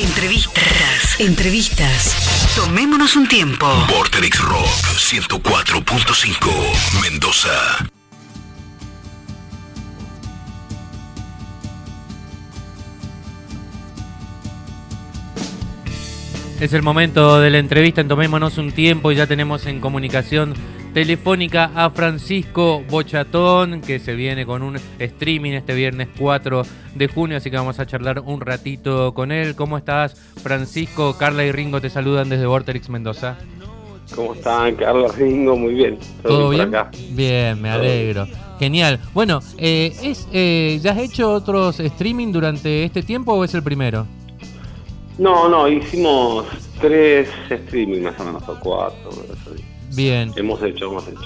Entrevistas. Entrevistas. Tomémonos un tiempo. Vorterix Rock 104.5 Mendoza. Es el momento de la entrevista en Tomémonos un tiempo y ya tenemos en comunicación telefónica a Francisco Bochatón, que se viene con un streaming este viernes 4 de junio, así que vamos a charlar un ratito con él. ¿Cómo estás, Francisco? Carla y Ringo te saludan desde Vorterix Mendoza. ¿Cómo están, Carla Ringo? Muy bien. ¿Todo, bien? Bien, me alegro. Genial. Bueno, eh, es, eh, ¿ya has hecho otros streaming durante este tiempo o es el primero? No, no, hicimos tres streaming más o menos, o cuatro. Bien. Hemos hecho, hemos hecho.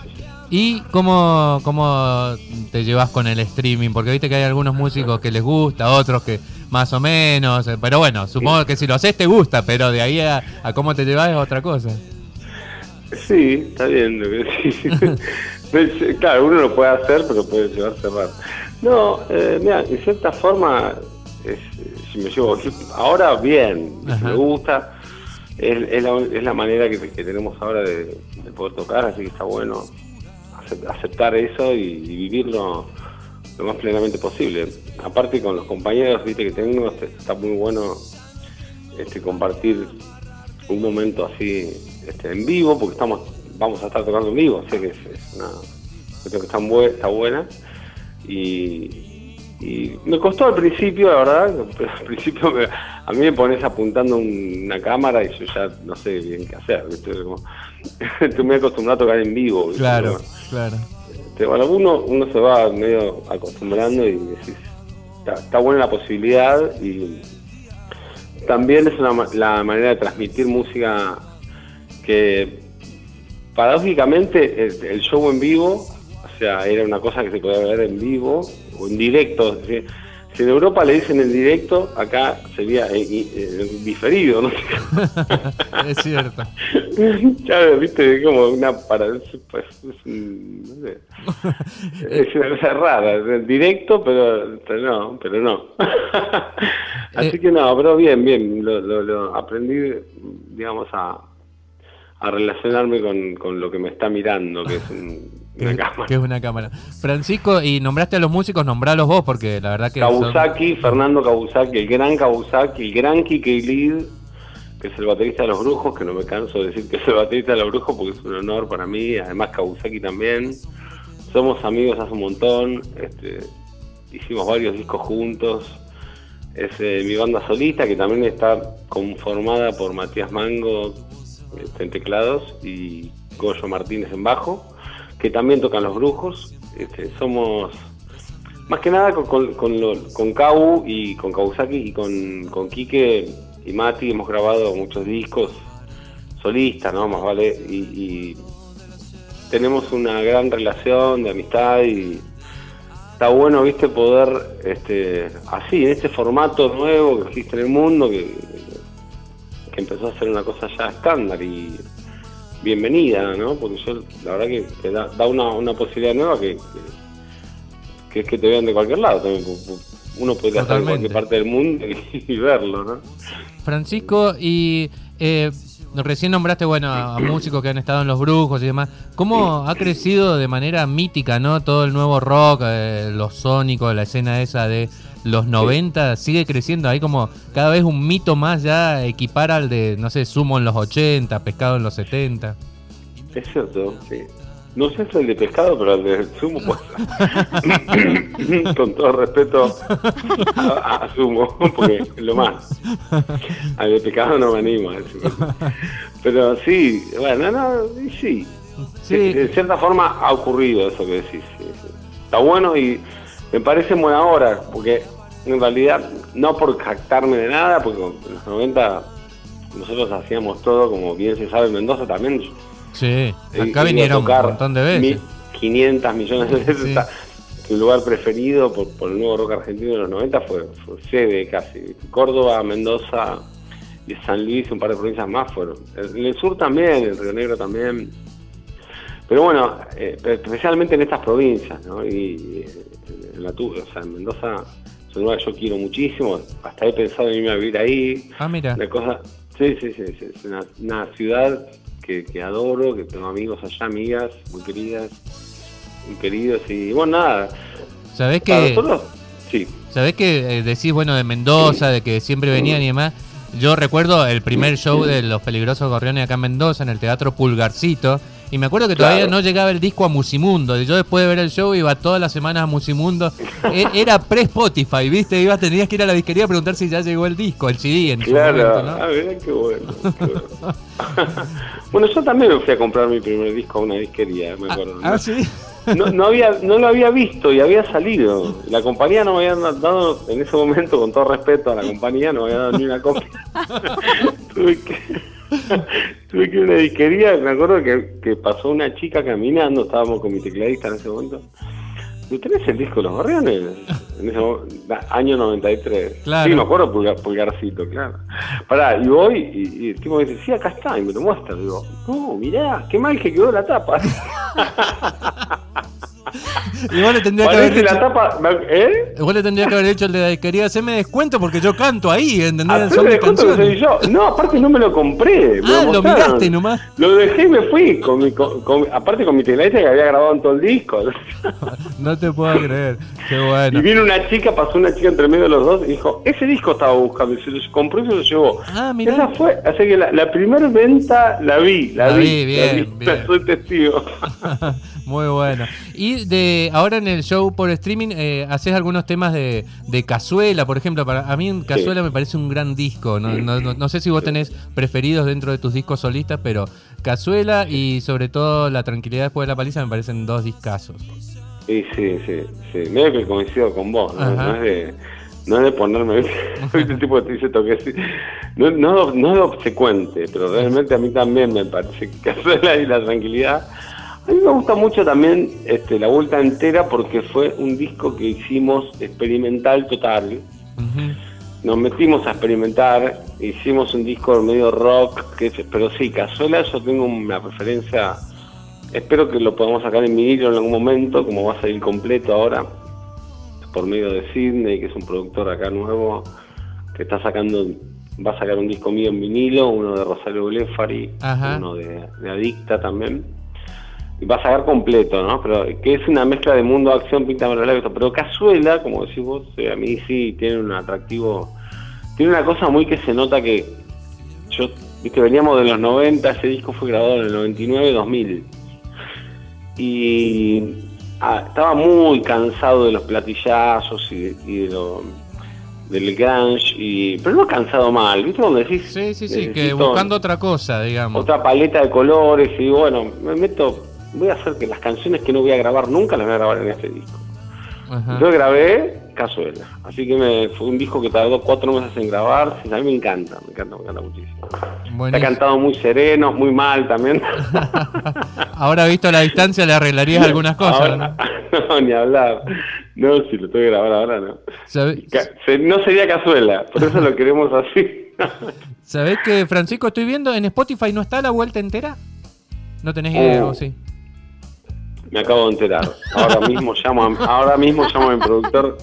¿Y cómo, cómo te llevas con el streaming? Porque viste que hay algunos músicos que les gusta, otros que más o menos. Eh, pero bueno, supongo que si lo haces te gusta, pero de ahí a, cómo te llevas es otra cosa. Sí, está bien. Pues, claro, uno lo puede hacer, pero puede llevarse mal. No, eh, mira, en cierta forma si me llevo ahora bien, me gusta, es, la, manera que, tenemos ahora de, poder tocar, así que está bueno aceptar eso y, vivirlo lo más plenamente posible. Aparte con los compañeros viste que tengo, este, está muy bueno este compartir un momento así este, en vivo, porque estamos vamos a estar tocando en vivo, así que es, una creo que está, está buena y, y me costó al principio, la verdad, al principio a mí me pones apuntando una cámara y yo ya no sé bien qué hacer, estoy muy acostumbrado a tocar en vivo. Claro, claro. Este, bueno, uno, uno se va medio acostumbrando y decís, está, buena la posibilidad y también es una, la manera de transmitir música que paradójicamente el show en vivo, o sea, era una cosa que se podía ver en vivo o en directo. Si en Europa le dicen en directo, acá sería diferido, ¿no? es cierto. Claro, viste, como una para pues, es, no sé, es una cosa rara, directo, pero, pero no, pero no. Así que no, pero bien, bien, lo, lo, aprendí, digamos, a, a relacionarme con, con lo que me está mirando, que es un que, es una cámara. Francisco, y nombraste a los músicos, nombralos vos, porque la verdad que. Kabusaki, Fernando Kabusaki, el gran Kabusaki, el gran Kike Lid, que es el baterista de los Brujos, que no me canso de decir que es el baterista de los Brujos porque es un honor para mí. Además, Kabusaki también. Somos amigos hace un montón. Este, hicimos varios discos juntos. Es eh, mi banda solista, que también está conformada por Matías Mango este, en teclados y Goyo Martínez en bajo que también tocan los brujos. Este, somos más que nada con, con, con, Kau y con Kawusaki y con, con Quique y Mati hemos grabado muchos discos solistas, ¿no? Más vale. Y, tenemos una gran relación de amistad y está bueno, viste, poder, este, así, en este formato nuevo que existe en el mundo, que, que empezó a ser una cosa ya estándar y bienvenida, ¿no? Porque yo, la verdad que te da, una, posibilidad nueva que, que, es que te vean de cualquier lado también. Uno puede estar en cualquier parte del mundo y, verlo, ¿no? Francisco, y eh, recién nombraste, bueno, a, músicos que han estado en Los Brujos y demás. ¿Cómo ha crecido de manera mítica, ¿no? Todo el nuevo rock, eh, los sónicos, la escena esa de los 90 sigue creciendo. Hay como cada vez un mito más ya equipar al de, no sé, Sumo en los 80, Pescado en los 70. Es cierto, sí. No sé si el de pescado, pero el de sumo, pues. Con todo respeto a, sumo, porque lo más. Al de pescado no me animo a. Pero sí, bueno, no, sí. sí. De, cierta forma ha ocurrido eso que decís. Está bueno y me parece buena hora, porque en realidad, no por jactarme de nada, porque en los 90 nosotros hacíamos todo, como bien se sabe en Mendoza también. Sí, acá vinieron un montón de veces. 500 millones de veces. Mi lugar preferido por, el nuevo rock argentino de los 90 fue, sede casi. Córdoba, Mendoza y San Luis, un par de provincias más fueron. En el sur también, en Río Negro también. Pero bueno, eh, especialmente en estas provincias, ¿no? Y, en la o sea, en Mendoza que yo quiero muchísimo, hasta he pensado en irme a vivir ahí. Ah, mira. Una cosa, sí, sí, sí, sí, es una, una ciudad que, que adoro, que tengo amigos allá, amigas muy queridas, muy queridos, y bueno, nada. ¿Sabés que, nosotros, sí. ¿sabés que eh, decís, bueno, de Mendoza, de que siempre venían y demás? Yo recuerdo el primer show de Los Peligrosos Gorriones acá en Mendoza, en el Teatro Pulgarcito. Y me acuerdo que todavía Claro. no llegaba el disco a Musimundo. Yo después de ver el show iba todas las semanas a Musimundo. E- Era pre-Spotify, ¿viste? Ibas, tenías que ir a la disquería a preguntar si ya llegó el disco, el CD en Claro, momento, ¿no? ah, mirá qué bueno. qué bueno. bueno, yo también me fui a comprar mi primer disco a una disquería, me acuerdo. Ah, ¿no? sí. No, no había, no lo había visto y había salido. La compañía no me había dado, en ese momento, con todo respeto a la compañía, no me había dado ni una copia. tuve, que, tuve que ir a una disquería, me acuerdo que, que pasó una chica caminando, estábamos con mi tecladista en ese momento. ¿No tenés el disco de los gorriones? En ese mo- da- año 93. Claro. Sí, me acuerdo pulgar, pulgarcito, claro. Pará, y voy y, y el tipo me dice, sí, acá está, y me lo muestra. Digo, no, mirá, qué mal que quedó la tapa. Vos le tendrías que haber la hecho, tapa, ¿eh? vos le tendrías que haber hecho el de la disquería. Haceme descuento porque yo canto ahí, ¿entendés? Son mis canciones. yo. No, aparte no me lo compré. me Ah, lo miraste nomás. Lo dejé y me fui. Con mi, con- con- aparte con mi tecladista que había grabado en todo el disco. No te puedo creer. Qué bueno. Y vino una chica, pasó una chica entre medio de los dos y dijo, ese disco estaba buscando. Y se lo compró y se lo llevó. Ah, mirá. Esa fue, así que la, la primera venta la vi, la, La vi. vi, bien, bien. Soy testigo. Muy bueno. Y de ahora en el show por streaming, eh, haces algunos temas de, de Cazuela, por ejemplo. Para a mí en Cazuela me parece un gran disco. No, no, no- no sé si vos tenés preferidos dentro de tus discos solistas, pero Cazuela y sobre todo La Tranquilidad después de la paliza me parecen dos discazos. Sí, sí, sí, sí. Medio que coincido con vos, ¿no? Es de, no es de ponerme, ¿viste? tipo que te dice toque así. No, no, no es obsecuente, pero realmente a mí también me parece que Cazuela y la tranquilidad. A mí me gusta mucho también este, la vuelta entera porque fue un disco que hicimos experimental total. Nos metimos a experimentar, hicimos un disco medio rock, que pero sí, Cazuela yo tengo una preferencia, espero que lo podamos sacar en vinilo en algún momento, como va a salir completo ahora, por medio de Sidney, que es un productor acá nuevo, que está sacando, va a sacar un disco mío en vinilo, uno de Rosario Blefari, uno de, de Adicta también. Y va a sacar completo, ¿no? Pero que es una mezcla de mundo, acción, pinta los labios. Pero Cazuela, como decís vos, eh, a mí sí tiene un atractivo. Tiene una cosa muy que se nota que. Yo, viste, veníamos de los 90, ese disco fue grabado en el 99, 2000. Y ah, estaba muy cansado de los platillazos y, de- y de lo, del grunge. Y, pero no cansado mal, ¿viste? Donde decís. Sí, sí, sí, que buscando otra cosa, digamos. otra paleta de colores y bueno, me meto, voy a hacer que las canciones que no voy a grabar nunca las voy a grabar en este disco. Ajá. Yo grabé Cazuela, así que me, fue un disco que tardó cuatro meses en grabar, a mí me encanta, me encanta, me encanta muchísimo. Está Buenísimo. cantado muy sereno, muy mal también. Ahora visto la distancia le arreglarías algunas cosas. Ahora- no, ni hablar. No, si lo tengo que grabar ahora, no. ¿Sabés, Ca- se- no sería Cazuela, por eso lo queremos así. sabés que, Francisco, estoy viendo en Spotify no está la vuelta entera? ¿No tenés idea Oh. o sí? Me acabo de enterar. Ahora mismo llamo a, ahora mismo llamo a mi productor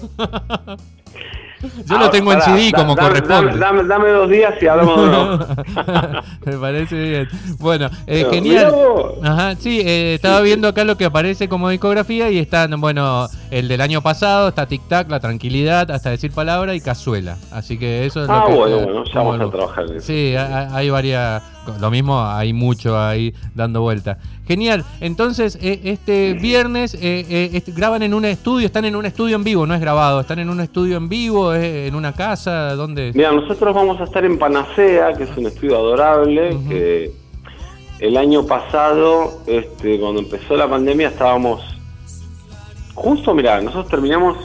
Yo lo tengo en pará, CD da- como dame- corresponde. Dame, dos días y hablamos de nuevo. Me parece bien. Bueno, eh, genial. Ajá, sí, eh, estaba viendo acá lo que aparece como discografía y están, bueno, el del año pasado, está Tic Tac, La Tranquilidad, hasta decir palabra y Cazuela. Así que eso es Ah, lo que... bueno, eh, bueno, ya vamos a trabajar en. Sí, ha- ha- hay varias... Lo mismo, hay mucho ahí dando vuelta. Genial. Entonces, eh, este viernes eh, eh, este- graban en un estudio, están en un estudio en vivo, no es grabado, están en un estudio en vivo, es en una casa, ¿dónde? Mira, nosotros vamos a estar en Panacea, que es un estudio adorable, que el año pasado, este, cuando empezó la pandemia, estábamos justo, mira, nosotros terminamos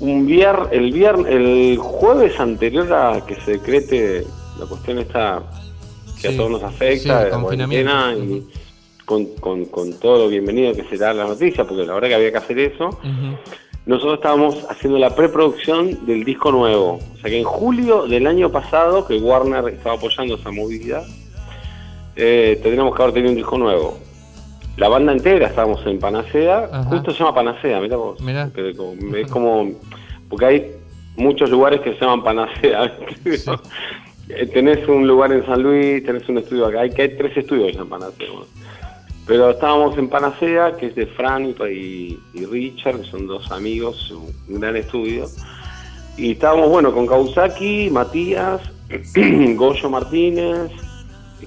un viernes, el viernes, el jueves anterior a que se decrete la cuestión esta que Sí, a todos nos afecta, sí, de la confinamiento. cuarentena y con, con, con todo lo bienvenido que será la noticia, porque la verdad que había que hacer eso. Nosotros estábamos haciendo la preproducción del disco nuevo. O sea que en julio del año pasado, que Warner estaba apoyando esa movida, eh, tendríamos que haber tenido un disco nuevo. La banda entera estábamos en Panacea, Ajá. justo se llama Panacea, mirá vos. Mirá. Es como, porque hay muchos lugares que se llaman Panacea. ¿viste? Eh, tenés un lugar en San Luis, tenés un estudio acá, hay, que hay tres estudios en Panacea. bueno. Pero estábamos en Panacea, que es de Fran y, y Richard, que son dos amigos, un gran estudio. Y estábamos, bueno, con Kawasaki, Matías, Goyo Martínez,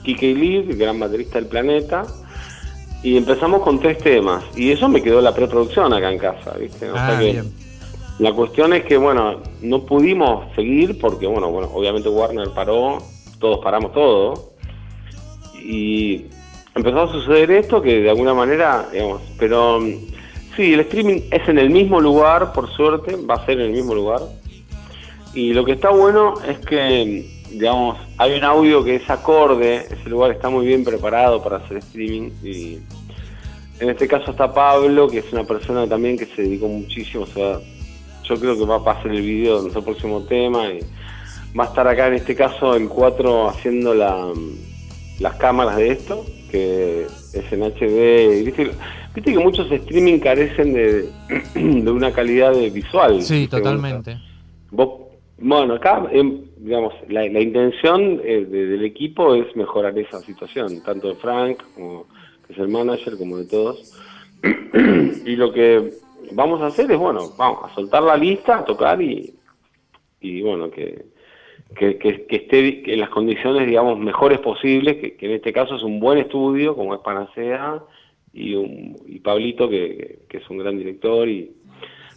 Kike Lid, el gran baterista del planeta. Y empezamos con tres temas. Y eso me quedó la preproducción acá en casa, ¿viste? O Ah, sea que bien. La cuestión es que, bueno, no pudimos seguir porque, bueno, bueno, obviamente Warner paró, todos paramos todo. Y empezó a suceder esto que de alguna manera, digamos, pero mm, sí, el streaming es en el mismo lugar, por suerte, va a ser en el mismo lugar. Y lo que está bueno es que, digamos, hay un audio que es acorde, ese lugar está muy bien preparado para hacer streaming y en este caso está Pablo, que es una persona también que se dedicó muchísimo, o yo creo que va a pasar el video de nuestro próximo tema y va a estar acá en este caso el 4 haciendo la, las cámaras de esto, que es en HD. y ¿Viste, viste que muchos streaming carecen de, de una calidad de visual. Sí, totalmente. Vos, bueno, acá, em, digamos, la, la intención eh, de- del equipo es mejorar esa situación, tanto de Frank, como, que es el manager, como de todos. y lo que vamos a hacer es, bueno, vamos a soltar la lista, a tocar y, y bueno, que, que, que- que esté en las condiciones, digamos, mejores posibles, que, que en este caso es un buen estudio, como es Panacea, y, un, y Pablito, que, que es un gran director y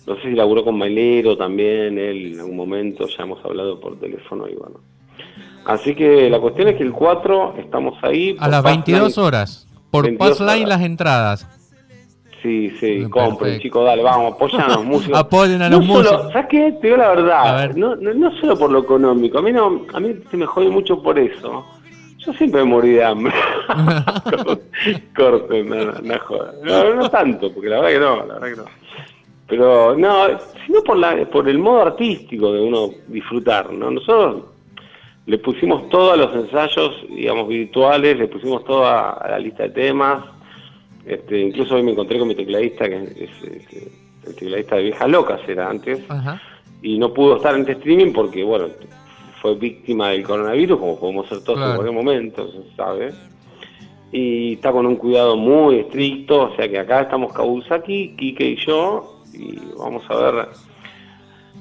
no sé si laburó con Mailero también, él en algún momento, ya hemos hablado por teléfono y bueno. Así que la cuestión es que el 4 estamos ahí. A las Passline. 22 horas. Por 22 Passline las entradas. Sí, sí, Bien, compren, chicos, dale, vamos, apoyan a los músicos. Apoyen a No los solo- músicos. ¿Sabes qué? Te digo la A verdad, ver. no, no, no solo por lo económico, a mí no, a mí se me jode mucho por eso. Yo siempre me morí de hambre. Corte, no, no, no joda. No, no tanto, porque la verdad que no, la verdad que no. Pero no, sino por la, por el modo artístico de uno disfrutar, ¿no? Nosotros le pusimos todos los ensayos, digamos, virtuales, le pusimos toda a la lista de temas. Este, incluso hoy me encontré con mi tecladista, que es, es- el tecladista de Viejas Locas era antes, Ajá. y no pudo estar en este streaming porque, bueno, fue víctima del coronavirus, como podemos ser todos Claro. en cualquier momento, se sabe. Y está con un cuidado muy estricto, o sea que acá estamos Kawasaki, Kike y yo, y vamos a ver.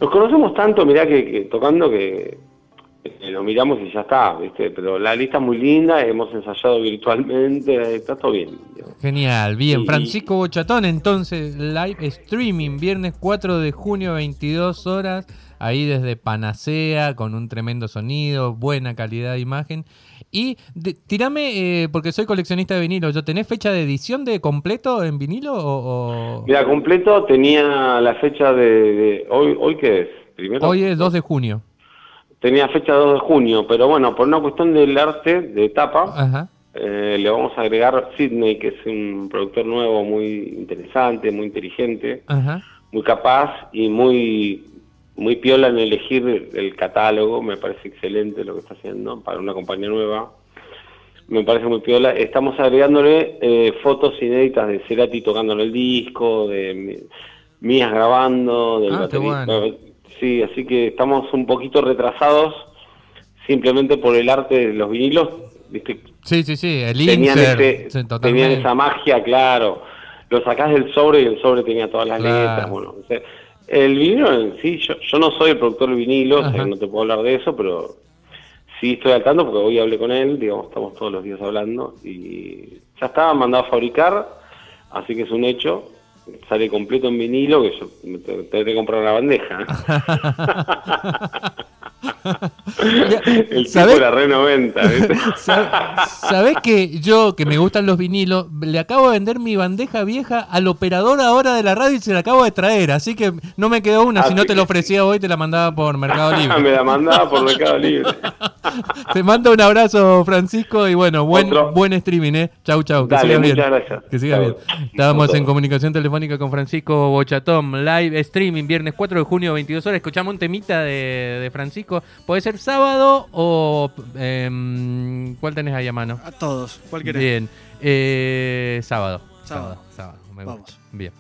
Nos conocemos tanto, mirá que, que tocando que, que lo miramos y ya está, ¿viste? Pero la lista es muy linda, hemos ensayado virtualmente, está todo bien. digamos. Genial, bien. Y- Francisco Bochatón, entonces, live streaming, viernes 4 de junio, 22 horas, ahí desde Panacea, con un tremendo sonido, buena calidad de imagen. Y de- tirame, eh, porque soy coleccionista de vinilo, ¿yo tenés fecha de edición de completo en vinilo o...? o- Mira, completo tenía la fecha de, de- hoy, ¿hoy qué es? Primero. Hoy es 2 de junio. Tenía fecha 2 de junio, pero bueno, por una cuestión del arte, de tapa, eh, le vamos a agregar Sidney, que es un productor nuevo muy interesante, muy inteligente, Ajá. muy capaz y muy muy piola en elegir el catálogo. Me parece excelente lo que está haciendo para una compañía nueva. Me parece muy piola. Estamos agregándole eh, fotos inéditas de Cerati tocando el disco, de mías grabando, del Ah, qué baterista. bueno. Sí, así que estamos un poquito retrasados simplemente por el arte de los vinilos. ¿viste? Sí, sí, sí, el Tenían, insert. ese- sí, tenían esa magia, claro. Lo sacás del sobre y el sobre tenía todas las Claro. letras. Bueno, o sea, el vinilo en sí, yo, yo no soy el productor del vinilo, o sea, Ajá. que no te puedo hablar de eso, pero sí estoy al tanto porque hoy hablé con él, digamos, estamos todos los días hablando y ya estaba mandado a fabricar, así que es un hecho. Sale completo en vinilo, que yo me te- tendré que comprar una bandeja. el tipo ¿Sabés? era re 90, ¿viste? Sab- ¿Sabés que yo, que me gustan los vinilos, le acabo de vender mi bandeja vieja al operador ahora de la radio y se la acabo de traer? Así que no me quedó una. Si no te que- ofrecía hoy, te la mandaba por Mercado me Libre. la mandaba por Mercado Libre. Te mando un abrazo, Francisco, y bueno, buen, Otro. buen streaming, ¿eh? Chau, chau. Que Dale, sigas bien. gracias. Que Chau. bien. Estábamos en comunicación telefónica con Francisco Bochatón, live streaming, viernes 4 de junio, 22 horas. Escuchamos un temita de, de Francisco. Puede ser sábado o. em, ¿Cuál tenés ahí a mano? A todos, cualquiera. Bien. Eh, sábado. Sábado. Sábado. sábado. Me Vamos. gusta. Bien.